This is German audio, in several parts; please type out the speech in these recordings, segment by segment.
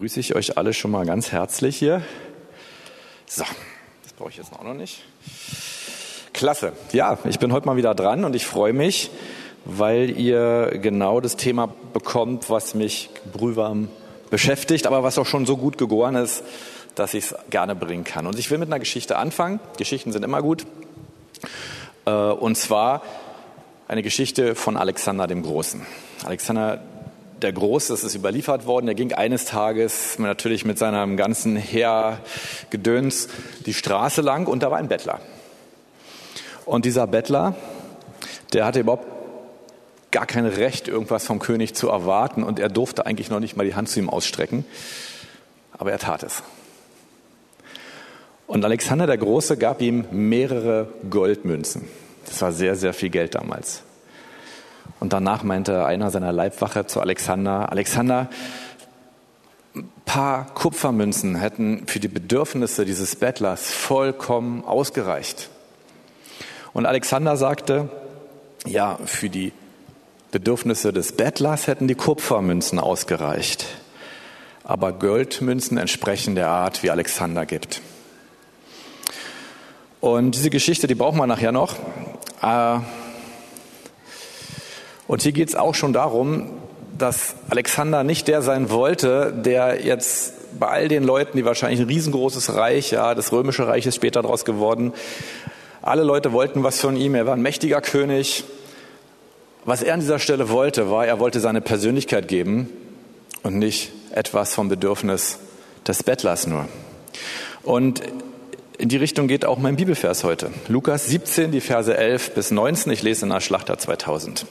begrüße ich euch alle schon mal ganz herzlich hier. So, das brauche ich jetzt auch noch nicht. Klasse. Ja, ich bin heute mal wieder dran und ich freue mich, weil ihr genau das Thema bekommt, was mich brühwarm beschäftigt, aber was auch schon so gut gegoren ist, dass ich es gerne bringen kann. Und ich will mit einer Geschichte anfangen. Geschichten sind immer gut. Äh, und zwar eine Geschichte von Alexander dem Großen. Alexander der Große, das ist überliefert worden, der ging eines Tages natürlich mit seinem ganzen Heergedöns die Straße lang und da war ein Bettler. Und dieser Bettler, der hatte überhaupt gar kein Recht, irgendwas vom König zu erwarten und er durfte eigentlich noch nicht mal die Hand zu ihm ausstrecken, aber er tat es. Und Alexander der Große gab ihm mehrere Goldmünzen. Das war sehr, sehr viel Geld damals. Und danach meinte einer seiner Leibwache zu Alexander, Alexander, ein paar Kupfermünzen hätten für die Bedürfnisse dieses Bettlers vollkommen ausgereicht. Und Alexander sagte, ja, für die Bedürfnisse des Bettlers hätten die Kupfermünzen ausgereicht. Aber Goldmünzen entsprechen der Art, wie Alexander gibt. Und diese Geschichte, die brauchen wir nachher noch. Äh, und hier geht es auch schon darum, dass Alexander nicht der sein wollte, der jetzt bei all den Leuten, die wahrscheinlich ein riesengroßes Reich, ja, das römische Reich ist später daraus geworden, alle Leute wollten was von ihm, er war ein mächtiger König. Was er an dieser Stelle wollte, war, er wollte seine Persönlichkeit geben und nicht etwas vom Bedürfnis des Bettlers nur. Und in die Richtung geht auch mein Bibelvers heute. Lukas 17, die Verse 11 bis 19. Ich lese in der Schlachter 2000.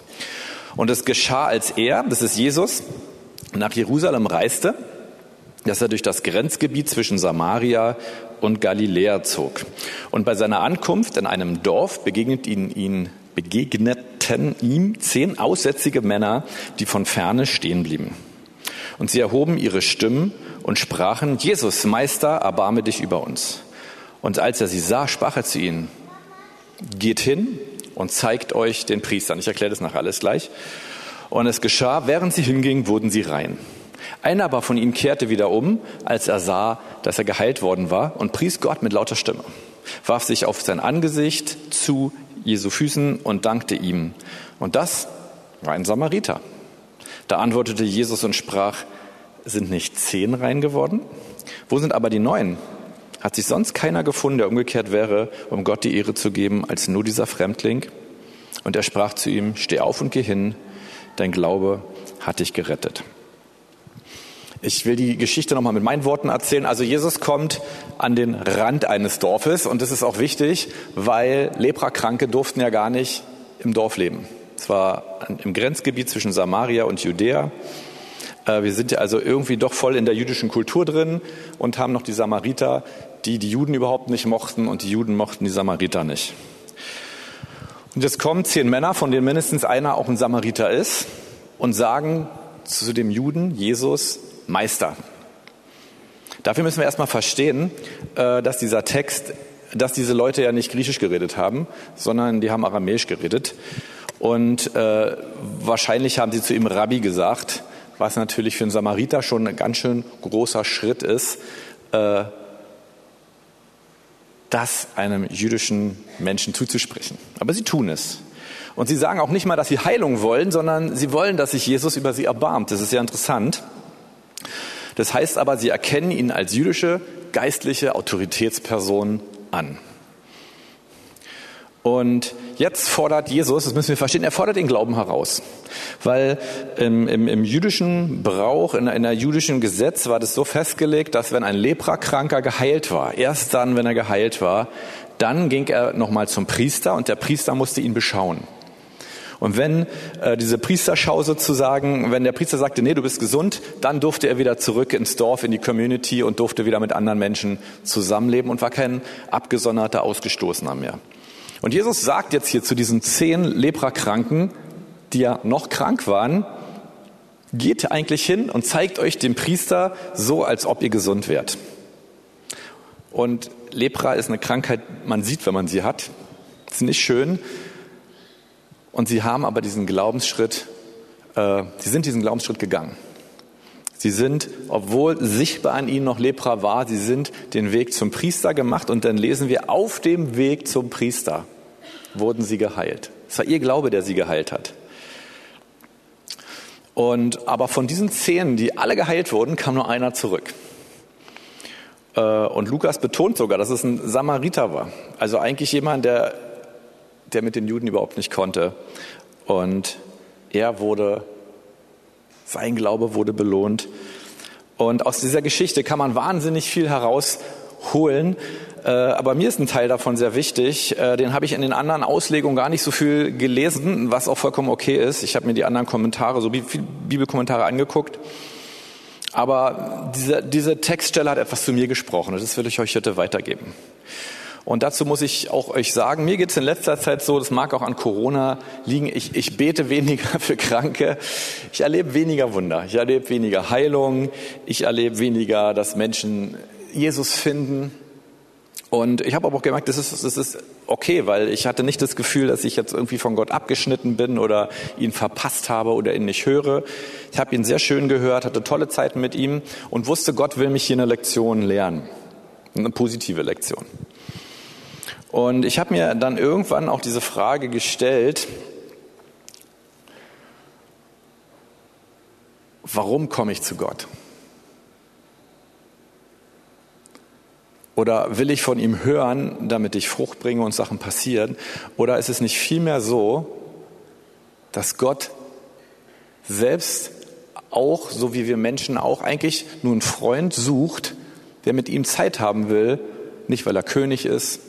Und es geschah, als er, das ist Jesus, nach Jerusalem reiste, dass er durch das Grenzgebiet zwischen Samaria und Galiläa zog. Und bei seiner Ankunft in einem Dorf begegnet ihn, ihn, begegneten ihm zehn aussätzige Männer, die von ferne stehen blieben. Und sie erhoben ihre Stimmen und sprachen, Jesus, Meister, erbarme dich über uns. Und als er sie sah, sprach er zu ihnen, geht hin und zeigt euch den Priestern. Ich erkläre das nachher alles gleich. Und es geschah, während sie hingingen, wurden sie rein. Einer aber von ihnen kehrte wieder um, als er sah, dass er geheilt worden war und pries Gott mit lauter Stimme, warf sich auf sein Angesicht zu Jesu Füßen und dankte ihm. Und das war ein Samariter. Da antwortete Jesus und sprach, sind nicht zehn rein geworden? Wo sind aber die neun? Hat sich sonst keiner gefunden, der umgekehrt wäre, um Gott die Ehre zu geben, als nur dieser Fremdling? Und er sprach zu ihm, steh auf und geh hin, dein Glaube hat dich gerettet. Ich will die Geschichte nochmal mit meinen Worten erzählen. Also Jesus kommt an den Rand eines Dorfes und das ist auch wichtig, weil Leprakranke durften ja gar nicht im Dorf leben. Es war im Grenzgebiet zwischen Samaria und Judäa. Äh, wir sind ja also irgendwie doch voll in der jüdischen Kultur drin und haben noch die Samariter, die die Juden überhaupt nicht mochten und die Juden mochten die Samariter nicht. Und jetzt kommen zehn Männer, von denen mindestens einer auch ein Samariter ist, und sagen zu dem Juden Jesus Meister. Dafür müssen wir erstmal verstehen, äh, dass dieser Text, dass diese Leute ja nicht Griechisch geredet haben, sondern die haben Aramäisch geredet. Und äh, wahrscheinlich haben sie zu ihm Rabbi gesagt, was natürlich für einen Samariter schon ein ganz schön großer Schritt ist, äh, das einem jüdischen Menschen zuzusprechen. Aber sie tun es. Und sie sagen auch nicht mal, dass sie Heilung wollen, sondern sie wollen, dass sich Jesus über sie erbarmt. Das ist sehr interessant. Das heißt aber, sie erkennen ihn als jüdische geistliche Autoritätsperson an. Und jetzt fordert Jesus, das müssen wir verstehen, er fordert den Glauben heraus. Weil im, im, im jüdischen Brauch, in, in der jüdischen Gesetz war das so festgelegt, dass wenn ein Leprakranker geheilt war, erst dann, wenn er geheilt war, dann ging er nochmal zum Priester und der Priester musste ihn beschauen. Und wenn äh, diese Priesterschau sozusagen, wenn der Priester sagte, nee, du bist gesund, dann durfte er wieder zurück ins Dorf, in die Community und durfte wieder mit anderen Menschen zusammenleben und war kein abgesonderter Ausgestoßener mehr. Und Jesus sagt jetzt hier zu diesen zehn Leprakranken, die ja noch krank waren, geht eigentlich hin und zeigt euch dem Priester so, als ob ihr gesund wärt. Und Lepra ist eine Krankheit, man sieht, wenn man sie hat. Ist nicht schön. Und sie haben aber diesen Glaubensschritt, äh, sie sind diesen Glaubensschritt gegangen. Sie sind, obwohl sichtbar an ihnen noch Lepra war, sie sind den Weg zum Priester gemacht und dann lesen wir, auf dem Weg zum Priester wurden sie geheilt. Es war ihr Glaube, der sie geheilt hat. Und, aber von diesen zehn, die alle geheilt wurden, kam nur einer zurück. Äh, und Lukas betont sogar, dass es ein Samariter war. Also eigentlich jemand, der, der mit den Juden überhaupt nicht konnte. Und er wurde sein Glaube wurde belohnt. Und aus dieser Geschichte kann man wahnsinnig viel herausholen. Äh, aber mir ist ein Teil davon sehr wichtig. Äh, den habe ich in den anderen Auslegungen gar nicht so viel gelesen, was auch vollkommen okay ist. Ich habe mir die anderen Kommentare, so Bibelkommentare angeguckt. Aber diese, diese Textstelle hat etwas zu mir gesprochen das will ich euch heute weitergeben. Und dazu muss ich auch euch sagen, mir geht es in letzter Zeit so, das mag auch an Corona liegen, ich, ich bete weniger für Kranke, ich erlebe weniger Wunder, ich erlebe weniger Heilung, ich erlebe weniger, dass Menschen Jesus finden. Und ich habe aber auch gemerkt, das ist, das ist okay, weil ich hatte nicht das Gefühl, dass ich jetzt irgendwie von Gott abgeschnitten bin oder ihn verpasst habe oder ihn nicht höre. Ich habe ihn sehr schön gehört, hatte tolle Zeiten mit ihm und wusste, Gott will mich hier eine Lektion lernen, eine positive Lektion. Und ich habe mir dann irgendwann auch diese Frage gestellt, warum komme ich zu Gott? Oder will ich von ihm hören, damit ich Frucht bringe und Sachen passieren? Oder ist es nicht vielmehr so, dass Gott selbst auch, so wie wir Menschen auch, eigentlich nur einen Freund sucht, der mit ihm Zeit haben will, nicht weil er König ist,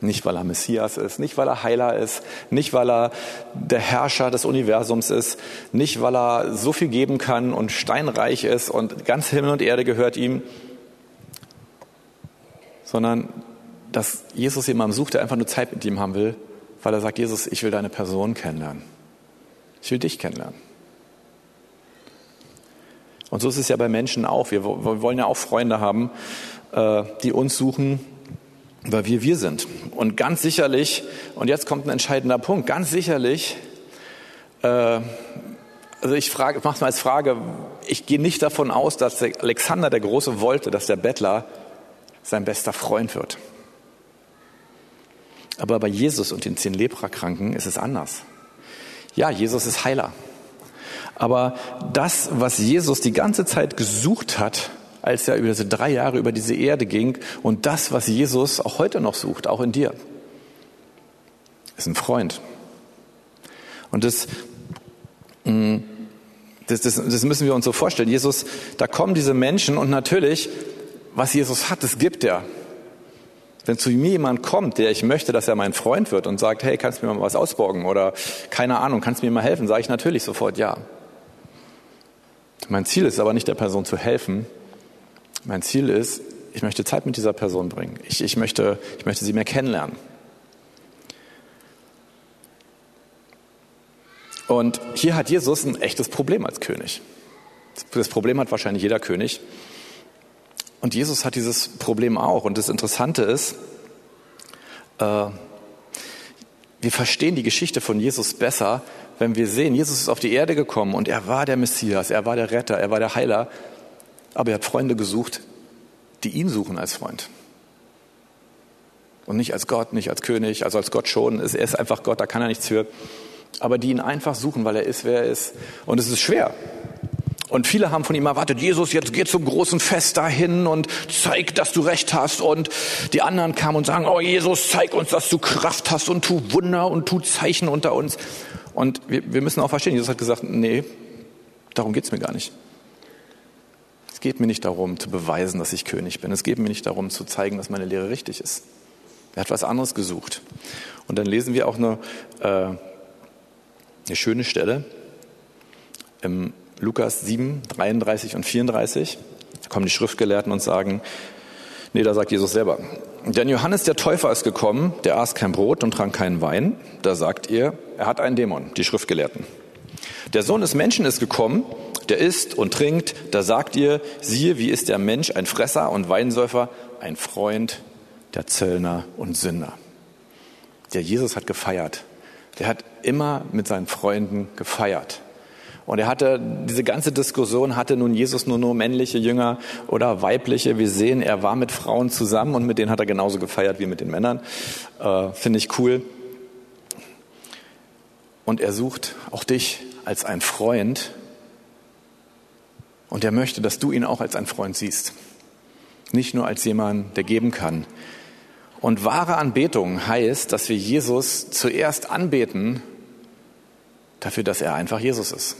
nicht, weil er Messias ist, nicht, weil er Heiler ist, nicht, weil er der Herrscher des Universums ist, nicht, weil er so viel geben kann und steinreich ist und ganz Himmel und Erde gehört ihm, sondern dass Jesus jemanden sucht, der einfach nur Zeit mit ihm haben will, weil er sagt, Jesus, ich will deine Person kennenlernen. Ich will dich kennenlernen. Und so ist es ja bei Menschen auch. Wir wollen ja auch Freunde haben, äh, die uns suchen, weil wir wir sind. Und ganz sicherlich, und jetzt kommt ein entscheidender Punkt, ganz sicherlich, äh, also ich frage, mache es mal als Frage, ich gehe nicht davon aus, dass der Alexander der Große wollte, dass der Bettler sein bester Freund wird. Aber bei Jesus und den zehn Leprakranken ist es anders. Ja, Jesus ist Heiler. Aber das, was Jesus die ganze Zeit gesucht hat, als er über diese drei Jahre über diese Erde ging und das, was Jesus auch heute noch sucht, auch in dir, ist ein Freund. Und das, mm, das, das, das müssen wir uns so vorstellen. Jesus, da kommen diese Menschen und natürlich, was Jesus hat, das gibt er. Wenn zu mir jemand kommt, der ich möchte, dass er mein Freund wird und sagt, hey, kannst du mir mal was ausborgen oder keine Ahnung, kannst du mir mal helfen, sage ich natürlich sofort ja. Mein Ziel ist aber nicht der Person zu helfen, mein Ziel ist, ich möchte Zeit mit dieser Person bringen. Ich, ich, möchte, ich möchte sie mehr kennenlernen. Und hier hat Jesus ein echtes Problem als König. Das Problem hat wahrscheinlich jeder König. Und Jesus hat dieses Problem auch. Und das Interessante ist, äh, wir verstehen die Geschichte von Jesus besser, wenn wir sehen, Jesus ist auf die Erde gekommen und er war der Messias, er war der Retter, er war der Heiler aber er hat Freunde gesucht, die ihn suchen als Freund. Und nicht als Gott, nicht als König, also als Gott schon. Er ist einfach Gott, da kann er nichts für. Aber die ihn einfach suchen, weil er ist, wer er ist. Und es ist schwer. Und viele haben von ihm erwartet, Jesus, jetzt geh zum großen Fest dahin und zeig, dass du recht hast. Und die anderen kamen und sagen, oh Jesus, zeig uns, dass du Kraft hast und tu Wunder und tu Zeichen unter uns. Und wir, wir müssen auch verstehen, Jesus hat gesagt, nee, darum geht's mir gar nicht. Es geht mir nicht darum zu beweisen, dass ich König bin. Es geht mir nicht darum zu zeigen, dass meine Lehre richtig ist. Er hat was anderes gesucht. Und dann lesen wir auch eine, äh, eine schöne Stelle im Lukas 7, 33 und 34. Da kommen die Schriftgelehrten und sagen, nee, da sagt Jesus selber, denn Johannes der Täufer ist gekommen, der aß kein Brot und trank keinen Wein. Da sagt ihr, er hat einen Dämon, die Schriftgelehrten. Der Sohn des Menschen ist gekommen, der isst und trinkt, da sagt ihr, siehe, wie ist der Mensch ein Fresser und Weinsäufer, ein Freund der Zöllner und Sünder. Der Jesus hat gefeiert. Der hat immer mit seinen Freunden gefeiert. Und er hatte, diese ganze Diskussion hatte nun Jesus nur nur männliche Jünger oder weibliche. Wir sehen, er war mit Frauen zusammen und mit denen hat er genauso gefeiert wie mit den Männern. Äh, Finde ich cool. Und er sucht auch dich als ein Freund. Und er möchte, dass du ihn auch als ein Freund siehst. Nicht nur als jemand, der geben kann. Und wahre Anbetung heißt, dass wir Jesus zuerst anbeten dafür, dass er einfach Jesus ist.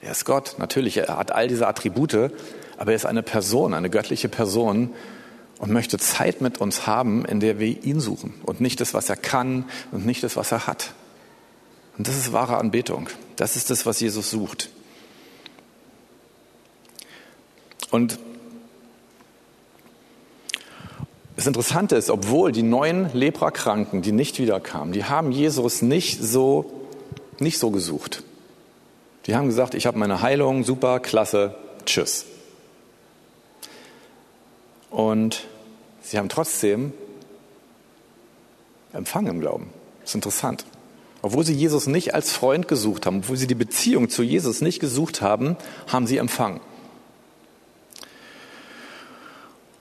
Er ist Gott, natürlich, er hat all diese Attribute, aber er ist eine Person, eine göttliche Person und möchte Zeit mit uns haben, in der wir ihn suchen und nicht das, was er kann und nicht das, was er hat. Und das ist wahre Anbetung. Das ist das, was Jesus sucht. Und das Interessante ist, obwohl die neuen Leprakranken, die nicht wiederkamen, die haben Jesus nicht so, nicht so gesucht. Die haben gesagt, ich habe meine Heilung, super, klasse, tschüss. Und sie haben trotzdem Empfang im Glauben. Das ist interessant. Obwohl sie Jesus nicht als Freund gesucht haben, obwohl sie die Beziehung zu Jesus nicht gesucht haben, haben sie empfangen.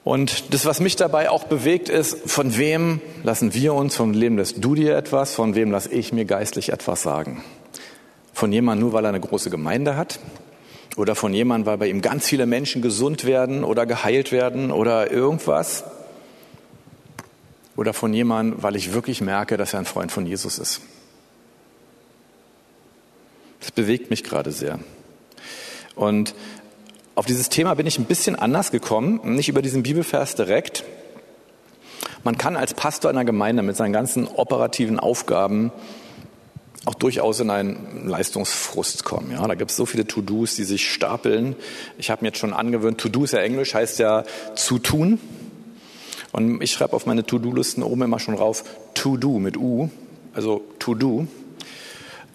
Und das, was mich dabei auch bewegt, ist, von wem lassen wir uns, von wem lässt du dir etwas, von wem lasse ich mir geistlich etwas sagen? Von jemandem nur, weil er eine große Gemeinde hat? Oder von jemandem, weil bei ihm ganz viele Menschen gesund werden oder geheilt werden oder irgendwas? Oder von jemandem, weil ich wirklich merke, dass er ein Freund von Jesus ist? Das bewegt mich gerade sehr. Und auf dieses Thema bin ich ein bisschen anders gekommen, nicht über diesen Bibelvers direkt. Man kann als Pastor einer Gemeinde mit seinen ganzen operativen Aufgaben auch durchaus in einen Leistungsfrust kommen. Ja, da gibt es so viele To-Dos, die sich stapeln. Ich habe mir jetzt schon angewöhnt, To-Do ist ja Englisch, heißt ja zu tun. Und ich schreibe auf meine To-Do-Listen oben immer schon rauf To-Do mit U, also To-Do,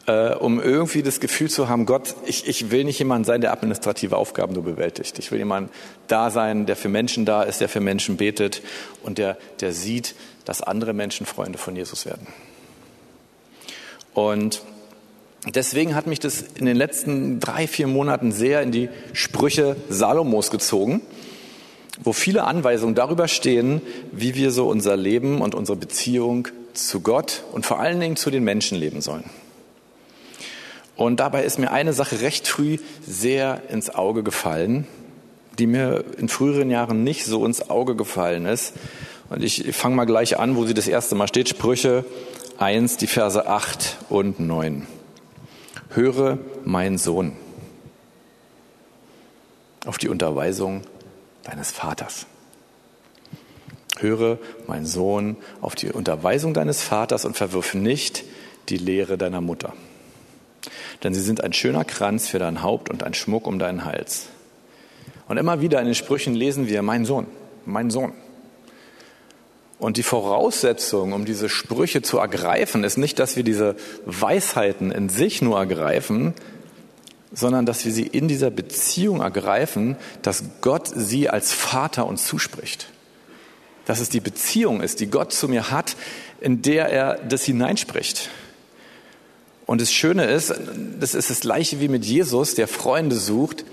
äh, um irgendwie das Gefühl zu haben, Gott, ich, ich will nicht jemand sein, der administrative Aufgaben nur bewältigt. Ich will jemand da sein, der für Menschen da ist, der für Menschen betet und der, der sieht, dass andere Menschen Freunde von Jesus werden. Und deswegen hat mich das in den letzten drei, vier Monaten sehr in die Sprüche Salomos gezogen, wo viele Anweisungen darüber stehen, wie wir so unser Leben und unsere Beziehung zu Gott und vor allen Dingen zu den Menschen leben sollen. Und dabei ist mir eine Sache recht früh sehr ins Auge gefallen, die mir in früheren Jahren nicht so ins Auge gefallen ist. Und ich fange mal gleich an, wo sie das erste Mal steht, Sprüche 1, die Verse 8 und 9. Höre, mein Sohn, auf die Unterweisung deines Vaters. Höre, mein Sohn, auf die Unterweisung deines Vaters und verwirf nicht die Lehre deiner Mutter. Denn sie sind ein schöner Kranz für dein Haupt und ein Schmuck um deinen Hals. Und immer wieder in den Sprüchen lesen wir, mein Sohn, mein Sohn. Und die Voraussetzung, um diese Sprüche zu ergreifen, ist nicht, dass wir diese Weisheiten in sich nur ergreifen, sondern dass wir sie in dieser Beziehung ergreifen, dass Gott sie als Vater uns zuspricht. Dass es die Beziehung ist, die Gott zu mir hat, in der er das hineinspricht. Und das Schöne ist, das ist das gleiche wie mit Jesus, der Freunde sucht,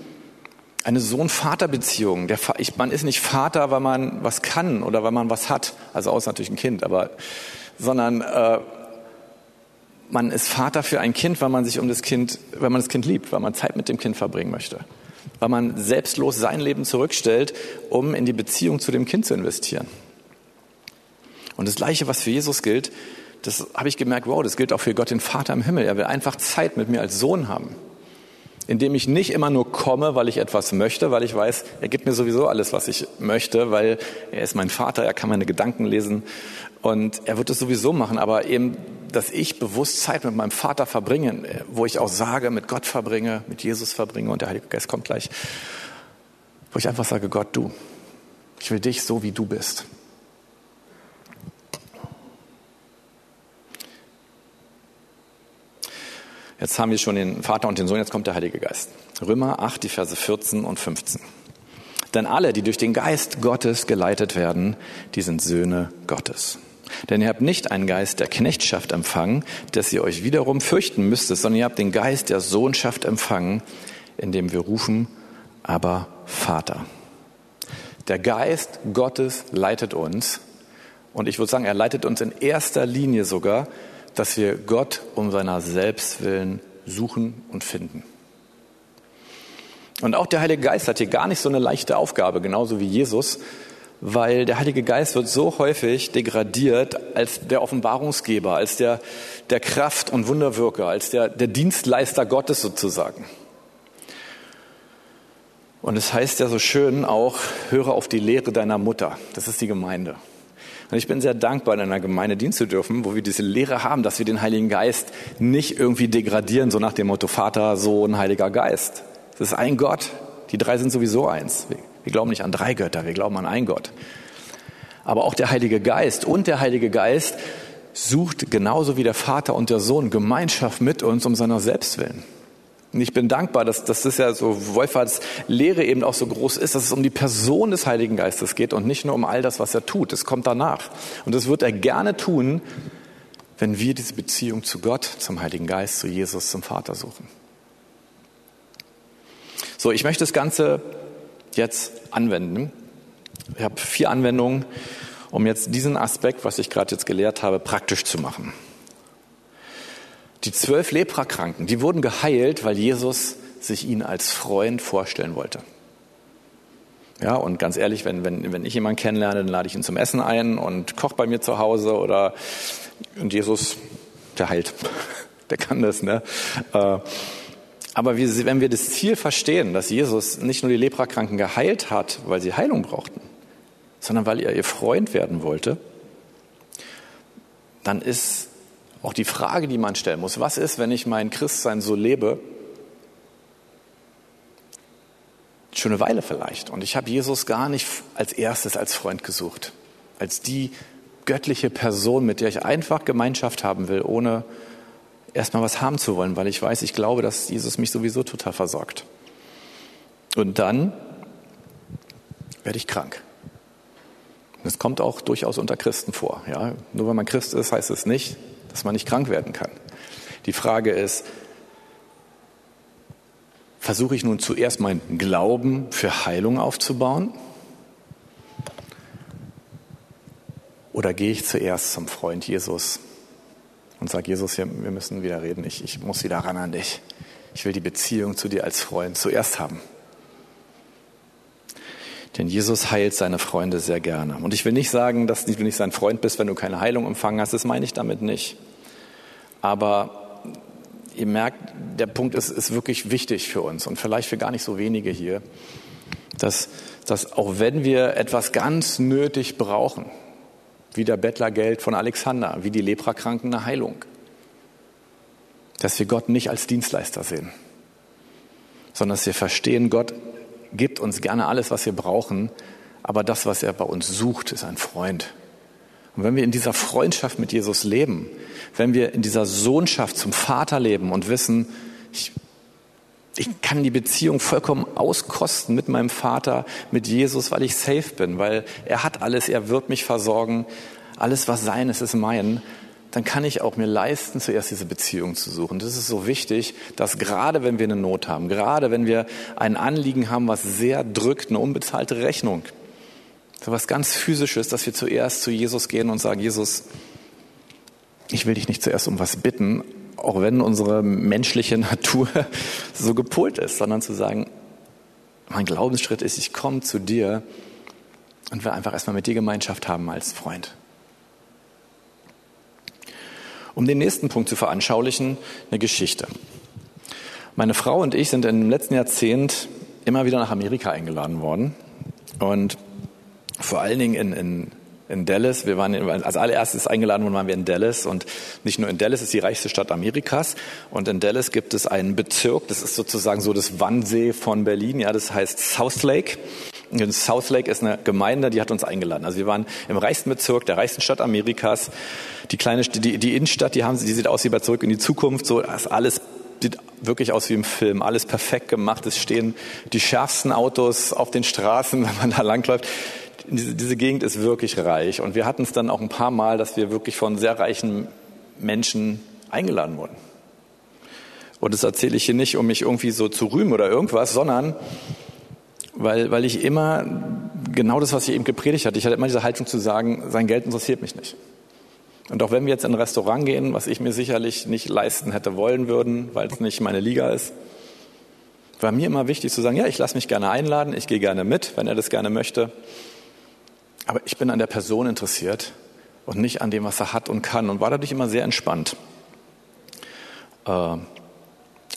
eine Sohn-Vater-Beziehung. Man ist nicht Vater, weil man was kann oder weil man was hat, also außer natürlich ein Kind, aber sondern äh, man ist Vater für ein Kind, weil man sich um das Kind, weil man das Kind liebt, weil man Zeit mit dem Kind verbringen möchte, weil man selbstlos sein Leben zurückstellt, um in die Beziehung zu dem Kind zu investieren. Und das Gleiche, was für Jesus gilt, das habe ich gemerkt, wow, das gilt auch für Gott, den Vater im Himmel. Er will einfach Zeit mit mir als Sohn haben indem ich nicht immer nur komme, weil ich etwas möchte, weil ich weiß, er gibt mir sowieso alles, was ich möchte, weil er ist mein Vater, er kann meine Gedanken lesen und er wird es sowieso machen, aber eben, dass ich bewusst Zeit mit meinem Vater verbringe, wo ich auch sage, mit Gott verbringe, mit Jesus verbringe und der Heilige Geist kommt gleich, wo ich einfach sage, Gott, du, ich will dich so, wie du bist. Jetzt haben wir schon den Vater und den Sohn, jetzt kommt der Heilige Geist. Römer 8, die Verse 14 und 15. Denn alle, die durch den Geist Gottes geleitet werden, die sind Söhne Gottes. Denn ihr habt nicht einen Geist der Knechtschaft empfangen, dass ihr euch wiederum fürchten müsstet, sondern ihr habt den Geist der Sohnschaft empfangen, in dem wir rufen, aber Vater. Der Geist Gottes leitet uns. Und ich würde sagen, er leitet uns in erster Linie sogar, dass wir Gott um seiner selbst willen suchen und finden. Und auch der Heilige Geist hat hier gar nicht so eine leichte Aufgabe, genauso wie Jesus, weil der Heilige Geist wird so häufig degradiert als der Offenbarungsgeber, als der, der Kraft- und Wunderwirker, als der, der Dienstleister Gottes sozusagen. Und es heißt ja so schön auch, höre auf die Lehre deiner Mutter. Das ist die Gemeinde. Und ich bin sehr dankbar, in einer Gemeinde dienen zu dürfen, wo wir diese Lehre haben, dass wir den Heiligen Geist nicht irgendwie degradieren, so nach dem Motto Vater, Sohn, Heiliger Geist. Es ist ein Gott. Die drei sind sowieso eins. Wir glauben nicht an drei Götter, wir glauben an einen Gott. Aber auch der Heilige Geist und der Heilige Geist sucht genauso wie der Vater und der Sohn Gemeinschaft mit uns um seiner selbst willen. Und ich bin dankbar, dass, dass das ja so Wolferts Lehre eben auch so groß ist, dass es um die Person des Heiligen Geistes geht und nicht nur um all das, was er tut. Es kommt danach. Und das wird er gerne tun, wenn wir diese Beziehung zu Gott, zum Heiligen Geist, zu Jesus, zum Vater suchen. So, ich möchte das Ganze jetzt anwenden. Ich habe vier Anwendungen, um jetzt diesen Aspekt, was ich gerade jetzt gelehrt habe, praktisch zu machen. Die zwölf Leprakranken, die wurden geheilt, weil Jesus sich ihnen als Freund vorstellen wollte. Ja, und ganz ehrlich, wenn, wenn, wenn ich jemanden kennenlerne, dann lade ich ihn zum Essen ein und koche bei mir zu Hause oder, und Jesus, der heilt. Der kann das, ne? Äh, aber wenn wir das Ziel verstehen, dass Jesus nicht nur die Leprakranken geheilt hat, weil sie Heilung brauchten, sondern weil er ihr Freund werden wollte, dann ist auch die Frage, die man stellen muss, was ist, wenn ich mein Christsein so lebe, schon eine Weile vielleicht. Und ich habe Jesus gar nicht als erstes als Freund gesucht, als die göttliche Person, mit der ich einfach Gemeinschaft haben will, ohne erstmal was haben zu wollen, weil ich weiß, ich glaube, dass Jesus mich sowieso total versorgt. Und dann werde ich krank. Das kommt auch durchaus unter Christen vor. Ja? Nur wenn man Christ ist, heißt es nicht, dass man nicht krank werden kann. Die Frage ist, versuche ich nun zuerst meinen Glauben für Heilung aufzubauen? Oder gehe ich zuerst zum Freund Jesus und sage, Jesus, wir müssen wieder reden, ich, ich muss wieder ran an dich. Ich will die Beziehung zu dir als Freund zuerst haben. Denn Jesus heilt seine Freunde sehr gerne. Und ich will nicht sagen, dass du nicht sein Freund bist, wenn du keine Heilung empfangen hast. Das meine ich damit nicht. Aber ihr merkt, der Punkt ist, ist wirklich wichtig für uns und vielleicht für gar nicht so wenige hier, dass, dass auch wenn wir etwas ganz nötig brauchen, wie der Bettlergeld von Alexander, wie die Leprakranken eine Heilung. Dass wir Gott nicht als Dienstleister sehen, sondern dass wir verstehen, Gott gibt uns gerne alles, was wir brauchen, aber das, was er bei uns sucht, ist ein Freund. Und wenn wir in dieser Freundschaft mit Jesus leben, wenn wir in dieser Sohnschaft zum Vater leben und wissen, ich ich kann die Beziehung vollkommen auskosten mit meinem Vater, mit Jesus, weil ich safe bin, weil er hat alles, er wird mich versorgen, alles was sein ist, ist mein. Dann kann ich auch mir leisten, zuerst diese Beziehung zu suchen. Das ist so wichtig, dass gerade wenn wir eine Not haben, gerade wenn wir ein Anliegen haben, was sehr drückt, eine unbezahlte Rechnung, so was ganz physisches, dass wir zuerst zu Jesus gehen und sagen, Jesus, ich will dich nicht zuerst um was bitten, auch wenn unsere menschliche Natur so gepolt ist, sondern zu sagen, mein Glaubensschritt ist, ich komme zu dir und will einfach erstmal mit dir Gemeinschaft haben als Freund. Um den nächsten Punkt zu veranschaulichen, eine Geschichte. Meine Frau und ich sind im letzten Jahrzehnt immer wieder nach Amerika eingeladen worden und vor allen Dingen in, in in Dallas. Wir waren als allererstes eingeladen worden, waren wir in Dallas und nicht nur in Dallas ist die reichste Stadt Amerikas und in Dallas gibt es einen Bezirk, das ist sozusagen so das Wannsee von Berlin, ja, das heißt South Lake. Und South Lake ist eine Gemeinde, die hat uns eingeladen. Also wir waren im reichsten Bezirk, der reichsten Stadt Amerikas. Die kleine, die, die Innenstadt, die haben, die sieht aus wie bei Zurück in die Zukunft. So, das alles sieht wirklich aus wie im Film. Alles perfekt gemacht. Es stehen die schärfsten Autos auf den Straßen, wenn man da langläuft diese, diese Gegend ist wirklich reich. Und wir hatten es dann auch ein paar Mal, dass wir wirklich von sehr reichen Menschen eingeladen wurden. Und das erzähle ich hier nicht, um mich irgendwie so zu rühmen oder irgendwas, sondern weil, weil ich immer genau das, was ich eben gepredigt hatte, ich hatte immer diese Haltung zu sagen, sein Geld interessiert mich nicht. Und auch wenn wir jetzt in ein Restaurant gehen, was ich mir sicherlich nicht leisten hätte wollen würden, weil es nicht meine Liga ist, war mir immer wichtig zu sagen, ja, ich lasse mich gerne einladen, ich gehe gerne mit, wenn er das gerne möchte. Aber ich bin an der Person interessiert und nicht an dem, was er hat und kann und war dadurch immer sehr entspannt. Äh,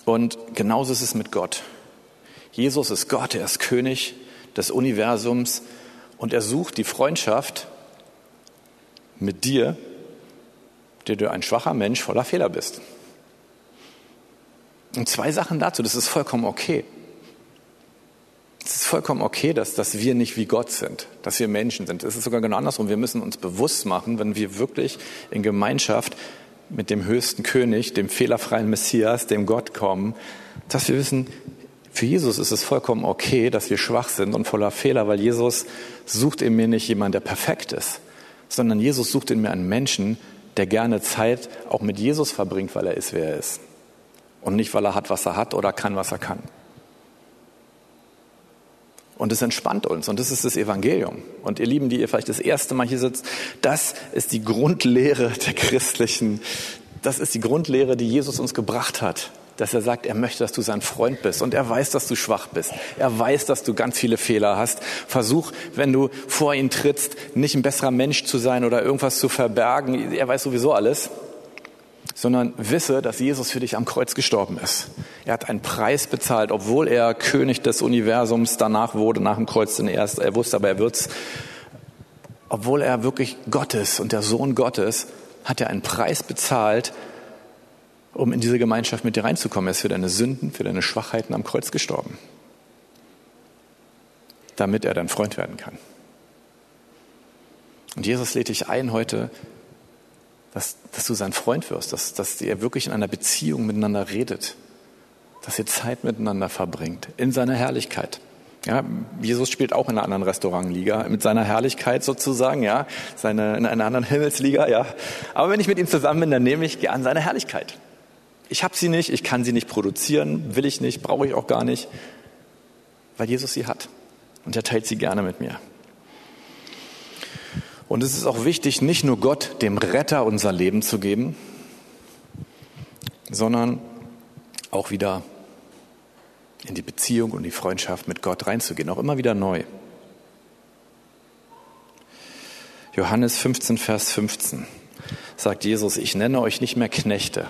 und genauso ist es mit Gott. Jesus ist Gott, er ist König des Universums und er sucht die Freundschaft mit dir, der du ein schwacher Mensch voller Fehler bist. Und zwei Sachen dazu, das ist vollkommen okay. Es ist vollkommen okay, dass, dass wir nicht wie Gott sind, dass wir Menschen sind. Es ist sogar genau andersrum. Wir müssen uns bewusst machen, wenn wir wirklich in Gemeinschaft mit dem höchsten König, dem fehlerfreien Messias, dem Gott kommen, dass wir wissen, für Jesus ist es vollkommen okay, dass wir schwach sind und voller Fehler, weil Jesus sucht in mir nicht jemand, der perfekt ist, sondern Jesus sucht in mir einen Menschen, der gerne Zeit auch mit Jesus verbringt, weil er ist, wer er ist. Und nicht, weil er hat, was er hat oder kann, was er kann. Und es entspannt uns. Und das ist das Evangelium. Und ihr Lieben, die ihr vielleicht das erste Mal hier sitzt, das ist die Grundlehre der christlichen, das ist die Grundlehre, die Jesus uns gebracht hat. Dass er sagt, er möchte, dass du sein Freund bist. Und er weiß, dass du schwach bist. Er weiß, dass du ganz viele Fehler hast. Versuch, wenn du vor ihn trittst, nicht ein besserer Mensch zu sein oder irgendwas zu verbergen. Er weiß sowieso alles sondern wisse, dass Jesus für dich am Kreuz gestorben ist. Er hat einen Preis bezahlt, obwohl er König des Universums danach wurde, nach dem Kreuz den erst, er wusste, aber er wird's. Obwohl er wirklich Gott ist und der Sohn Gottes, hat er einen Preis bezahlt, um in diese Gemeinschaft mit dir reinzukommen. Er ist für deine Sünden, für deine Schwachheiten am Kreuz gestorben, damit er dein Freund werden kann. Und Jesus lädt dich ein, heute dass, dass du sein Freund wirst, dass, dass ihr wirklich in einer Beziehung miteinander redet, dass ihr Zeit miteinander verbringt, in seiner Herrlichkeit. Ja, Jesus spielt auch in einer anderen Restaurantliga, mit seiner Herrlichkeit sozusagen, ja, seine, in einer anderen Himmelsliga, ja. Aber wenn ich mit ihm zusammen bin, dann nehme ich gern seine Herrlichkeit. Ich habe sie nicht, ich kann sie nicht produzieren, will ich nicht, brauche ich auch gar nicht, weil Jesus sie hat. Und er teilt sie gerne mit mir. Und es ist auch wichtig, nicht nur Gott, dem Retter, unser Leben zu geben, sondern auch wieder in die Beziehung und die Freundschaft mit Gott reinzugehen, auch immer wieder neu. Johannes 15, Vers 15 sagt Jesus, ich nenne euch nicht mehr Knechte,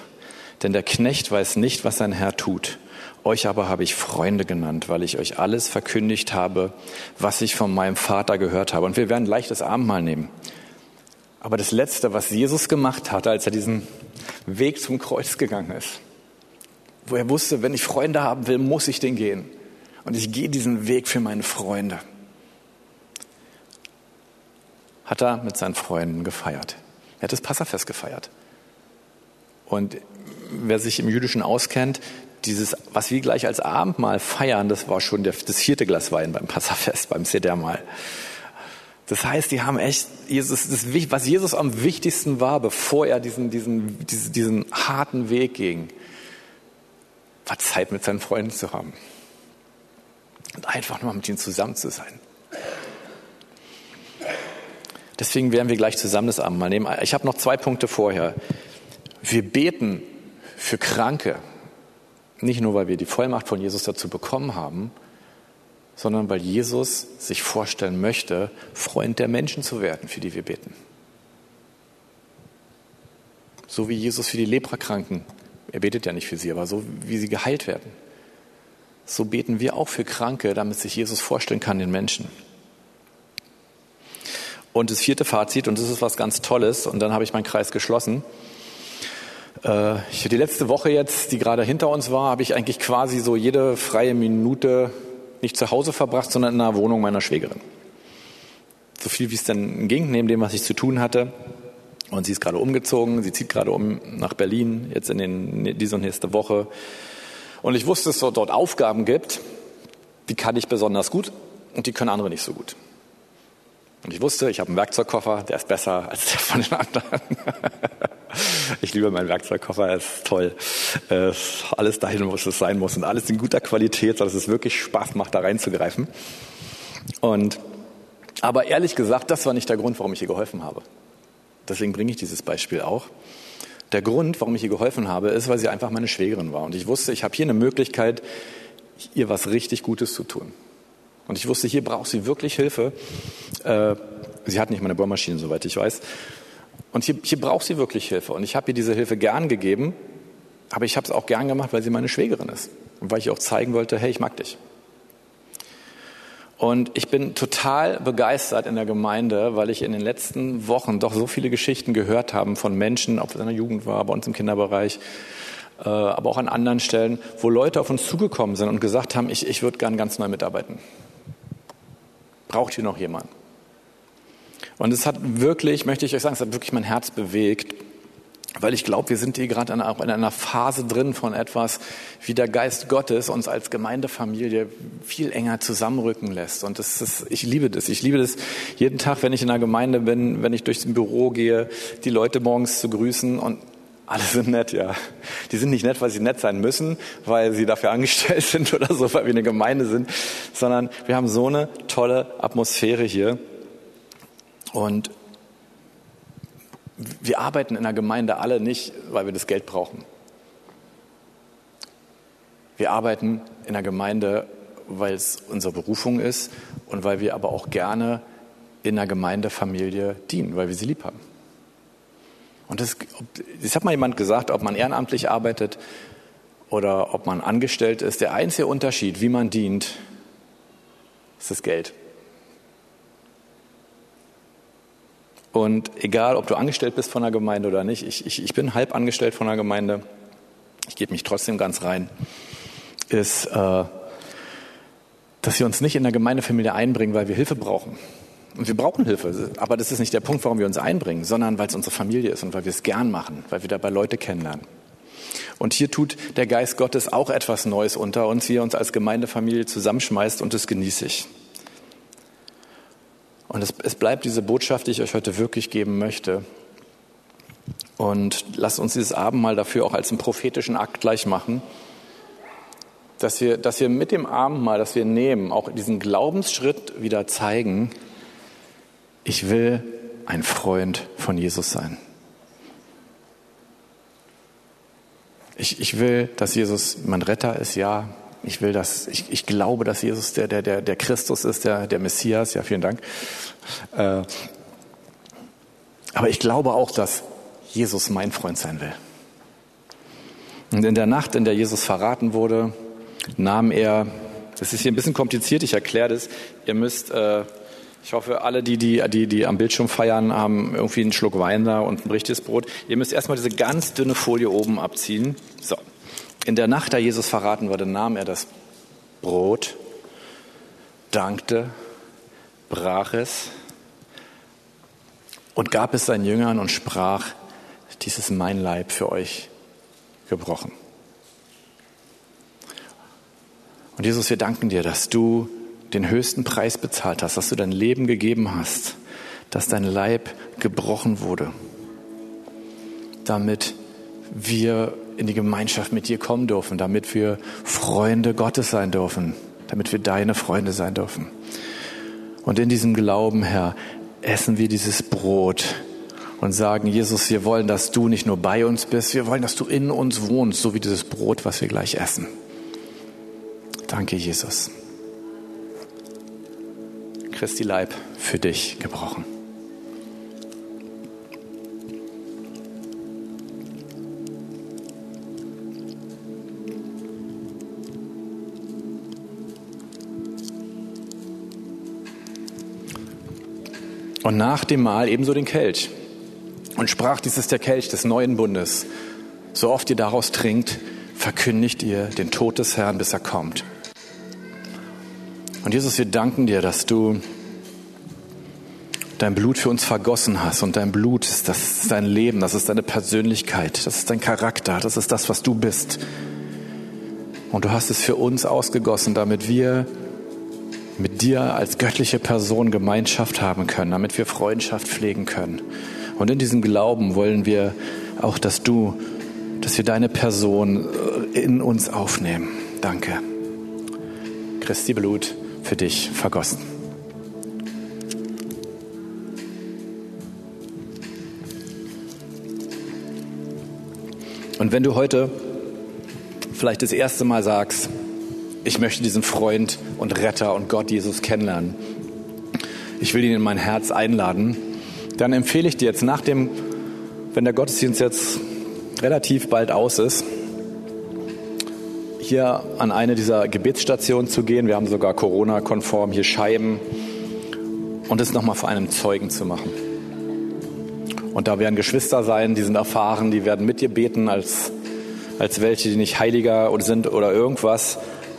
denn der Knecht weiß nicht, was sein Herr tut. Euch aber habe ich Freunde genannt, weil ich euch alles verkündigt habe, was ich von meinem Vater gehört habe. Und wir werden gleich das Abendmahl nehmen. Aber das Letzte, was Jesus gemacht hat, als er diesen Weg zum Kreuz gegangen ist, wo er wusste, wenn ich Freunde haben will, muss ich den gehen. Und ich gehe diesen Weg für meine Freunde. Hat er mit seinen Freunden gefeiert. Er hat das Passafest gefeiert. Und wer sich im Jüdischen auskennt, dieses, was wir gleich als Abendmahl feiern, das war schon der, das vierte Glas Wein beim Passafest, beim Sedermahl. Das heißt, die haben echt, Jesus, das, was Jesus am wichtigsten war, bevor er diesen, diesen, diesen, diesen harten Weg ging, war Zeit mit seinen Freunden zu haben. Und einfach nur mit ihnen zusammen zu sein. Deswegen werden wir gleich zusammen das Abendmahl nehmen. Ich habe noch zwei Punkte vorher. Wir beten für Kranke, nicht nur, weil wir die Vollmacht von Jesus dazu bekommen haben, sondern weil Jesus sich vorstellen möchte, Freund der Menschen zu werden, für die wir beten. So wie Jesus für die Leprakranken, er betet ja nicht für sie, aber so wie sie geheilt werden. So beten wir auch für Kranke, damit sich Jesus vorstellen kann den Menschen. Und das vierte Fazit, und das ist was ganz Tolles, und dann habe ich meinen Kreis geschlossen. Äh, ich, die letzte Woche jetzt, die gerade hinter uns war, habe ich eigentlich quasi so jede freie Minute nicht zu Hause verbracht, sondern in einer Wohnung meiner Schwägerin. So viel wie es denn ging, neben dem, was ich zu tun hatte. Und sie ist gerade umgezogen, sie zieht gerade um nach Berlin, jetzt in den, diese und nächste Woche. Und ich wusste, dass es dort Aufgaben gibt, die kann ich besonders gut und die können andere nicht so gut. Und ich wusste, ich habe einen Werkzeugkoffer, der ist besser als der von den anderen. ich liebe meinen Werkzeugkoffer, er ist toll. Äh, alles dahin, wo es sein muss und alles in guter Qualität, sodass es wirklich Spaß macht, da reinzugreifen. Und, aber ehrlich gesagt, das war nicht der Grund, warum ich ihr geholfen habe. Deswegen bringe ich dieses Beispiel auch. Der Grund, warum ich ihr geholfen habe, ist, weil sie einfach meine Schwägerin war. Und ich wusste, ich habe hier eine Möglichkeit, ihr was richtig Gutes zu tun. Und ich wusste, hier braucht sie wirklich Hilfe. Äh, sie hat nicht meine Bohrmaschine, soweit ich weiß. Und hier, hier braucht sie wirklich Hilfe. Und ich habe ihr diese Hilfe gern gegeben, aber ich habe es auch gern gemacht, weil sie meine Schwägerin ist. Und weil ich auch zeigen wollte, hey, ich mag dich. Und ich bin total begeistert in der Gemeinde, weil ich in den letzten Wochen doch so viele Geschichten gehört habe von Menschen, ob es in der Jugend war, bei uns im Kinderbereich, äh, aber auch an anderen Stellen, wo Leute auf uns zugekommen sind und gesagt haben, ich, ich würde gern ganz neu mitarbeiten. Braucht hier noch jemand? Und es hat wirklich, möchte ich euch sagen, es hat wirklich mein Herz bewegt, weil ich glaube, wir sind hier gerade in einer Phase drin von etwas, wie der Geist Gottes uns als Gemeindefamilie viel enger zusammenrücken lässt. Und das ist, ich liebe das. Ich liebe das jeden Tag, wenn ich in einer Gemeinde bin, wenn ich durchs Büro gehe, die Leute morgens zu grüßen und alle sind nett, ja. Die sind nicht nett, weil sie nett sein müssen, weil sie dafür angestellt sind oder so, weil wir eine Gemeinde sind, sondern wir haben so eine tolle Atmosphäre hier. Und wir arbeiten in der Gemeinde alle nicht, weil wir das Geld brauchen. Wir arbeiten in der Gemeinde, weil es unsere Berufung ist und weil wir aber auch gerne in der Gemeindefamilie dienen, weil wir sie lieb haben. Und das, das hat mal jemand gesagt, ob man ehrenamtlich arbeitet oder ob man angestellt ist. Der einzige Unterschied, wie man dient, ist das Geld. Und egal, ob du angestellt bist von der Gemeinde oder nicht, ich, ich, ich bin halb angestellt von der Gemeinde, ich gebe mich trotzdem ganz rein, ist, äh, dass wir uns nicht in der Gemeindefamilie einbringen, weil wir Hilfe brauchen. Und wir brauchen Hilfe, aber das ist nicht der Punkt, warum wir uns einbringen, sondern weil es unsere Familie ist und weil wir es gern machen, weil wir dabei Leute kennenlernen. Und hier tut der Geist Gottes auch etwas Neues unter uns, wie er uns als Gemeindefamilie zusammenschmeißt und das genieße ich. Und es, es bleibt diese Botschaft, die ich euch heute wirklich geben möchte. Und lasst uns dieses Abendmahl dafür auch als einen prophetischen Akt gleich machen, dass wir, dass wir mit dem Abendmahl, das wir nehmen, auch diesen Glaubensschritt wieder zeigen, ich will ein Freund von Jesus sein. Ich, ich will, dass Jesus mein Retter ist, ja. Ich will, dass, ich, ich glaube, dass Jesus der, der, der, der Christus ist, der, der Messias. Ja, vielen Dank. Äh, aber ich glaube auch, dass Jesus mein Freund sein will. Und in der Nacht, in der Jesus verraten wurde, nahm er, das ist hier ein bisschen kompliziert, ich erkläre das, ihr müsst, äh, ich hoffe, alle, die, die, die, die am Bildschirm feiern, haben irgendwie einen Schluck Wein da und ein richtiges Brot. Ihr müsst erstmal diese ganz dünne Folie oben abziehen. So. In der Nacht, da Jesus verraten wurde, nahm er das Brot, dankte, brach es und gab es seinen Jüngern und sprach, dies ist mein Leib für euch gebrochen. Und Jesus, wir danken dir, dass du den höchsten Preis bezahlt hast, dass du dein Leben gegeben hast, dass dein Leib gebrochen wurde, damit wir in die Gemeinschaft mit dir kommen dürfen, damit wir Freunde Gottes sein dürfen, damit wir deine Freunde sein dürfen. Und in diesem Glauben, Herr, essen wir dieses Brot und sagen, Jesus, wir wollen, dass du nicht nur bei uns bist, wir wollen, dass du in uns wohnst, so wie dieses Brot, was wir gleich essen. Danke, Jesus. Christi Leib für dich gebrochen. Und nach dem Mahl ebenso den Kelch und sprach, dies ist der Kelch des neuen Bundes. So oft ihr daraus trinkt, verkündigt ihr den Tod des Herrn, bis er kommt. Und Jesus, wir danken dir, dass du dein Blut für uns vergossen hast. Und dein Blut, ist, das ist dein Leben, das ist deine Persönlichkeit, das ist dein Charakter, das ist das, was du bist. Und du hast es für uns ausgegossen, damit wir mit dir als göttliche Person Gemeinschaft haben können, damit wir Freundschaft pflegen können. Und in diesem Glauben wollen wir auch, dass du, dass wir deine Person äh, in uns aufnehmen. Danke. Christi Blut für dich vergossen. Und wenn du heute vielleicht das erste Mal sagst, ich möchte diesen Freund und Retter und Gott Jesus kennenlernen, ich will ihn in mein Herz einladen, dann empfehle ich dir jetzt nach dem, wenn der Gottesdienst jetzt relativ bald aus ist, hier an eine dieser Gebetsstationen zu gehen. Wir haben sogar Corona-konform hier Scheiben und es nochmal vor einem Zeugen zu machen. Und da werden Geschwister sein, die sind erfahren, die werden mit dir beten als, als welche, die nicht heiliger sind oder irgendwas,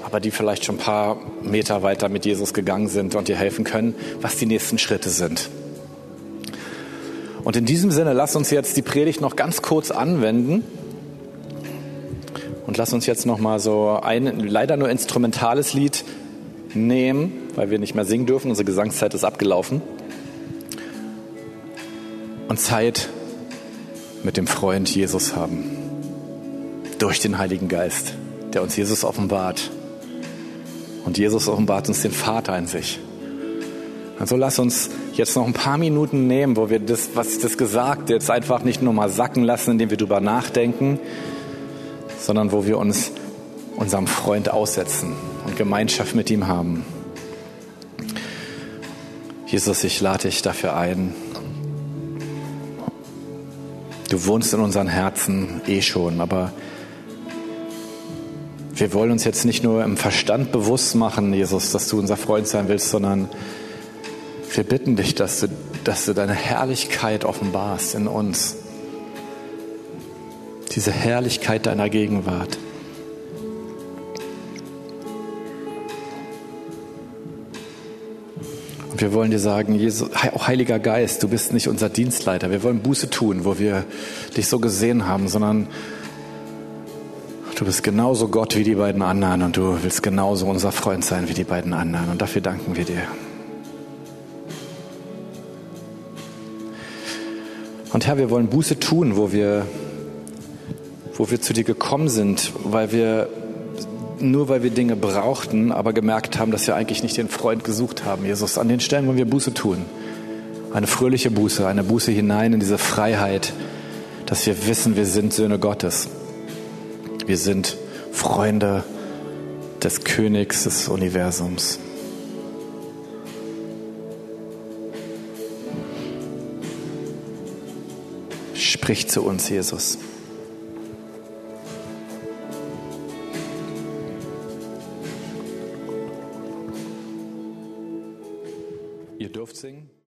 aber die vielleicht schon ein paar Meter weiter mit Jesus gegangen sind und dir helfen können, was die nächsten Schritte sind. Und in diesem Sinne, lass uns jetzt die Predigt noch ganz kurz anwenden und lass uns jetzt noch mal so ein leider nur instrumentales Lied nehmen, weil wir nicht mehr singen dürfen. Unsere Gesangszeit ist abgelaufen. Und Zeit mit dem Freund Jesus haben. Durch den Heiligen Geist, der uns Jesus offenbart. Und Jesus offenbart uns den Vater in sich. Also lass uns jetzt noch ein paar Minuten nehmen, wo wir das, was ich das gesagt, jetzt einfach nicht nur mal sacken lassen, indem wir drüber nachdenken, sondern wo wir uns unserem Freund aussetzen und Gemeinschaft mit ihm haben. Jesus, ich lade dich dafür ein. Du wohnst in unseren Herzen eh schon, aber wir wollen uns jetzt nicht nur im Verstand bewusst machen, Jesus, dass du unser Freund sein willst, sondern wir bitten dich, dass du, dass du deine Herrlichkeit offenbarst in uns. Diese Herrlichkeit deiner Gegenwart. Und wir wollen dir sagen, Jesus, Heiliger Geist, du bist nicht unser Dienstleiter. Wir wollen Buße tun, wo wir dich so gesehen haben, sondern du bist genauso Gott wie die beiden anderen und du willst genauso unser Freund sein wie die beiden anderen. Und dafür danken wir dir. Und Herr, wir wollen Buße tun, wo wir, wo wir zu dir gekommen sind, weil wir nur weil wir Dinge brauchten, aber gemerkt haben, dass wir eigentlich nicht den Freund gesucht haben. Jesus, an den Stellen wollen wir Buße tun. Eine fröhliche Buße, eine Buße hinein in diese Freiheit, dass wir wissen, wir sind Söhne Gottes. Wir sind Freunde des Königs des Universums. Sprich zu uns, Jesus.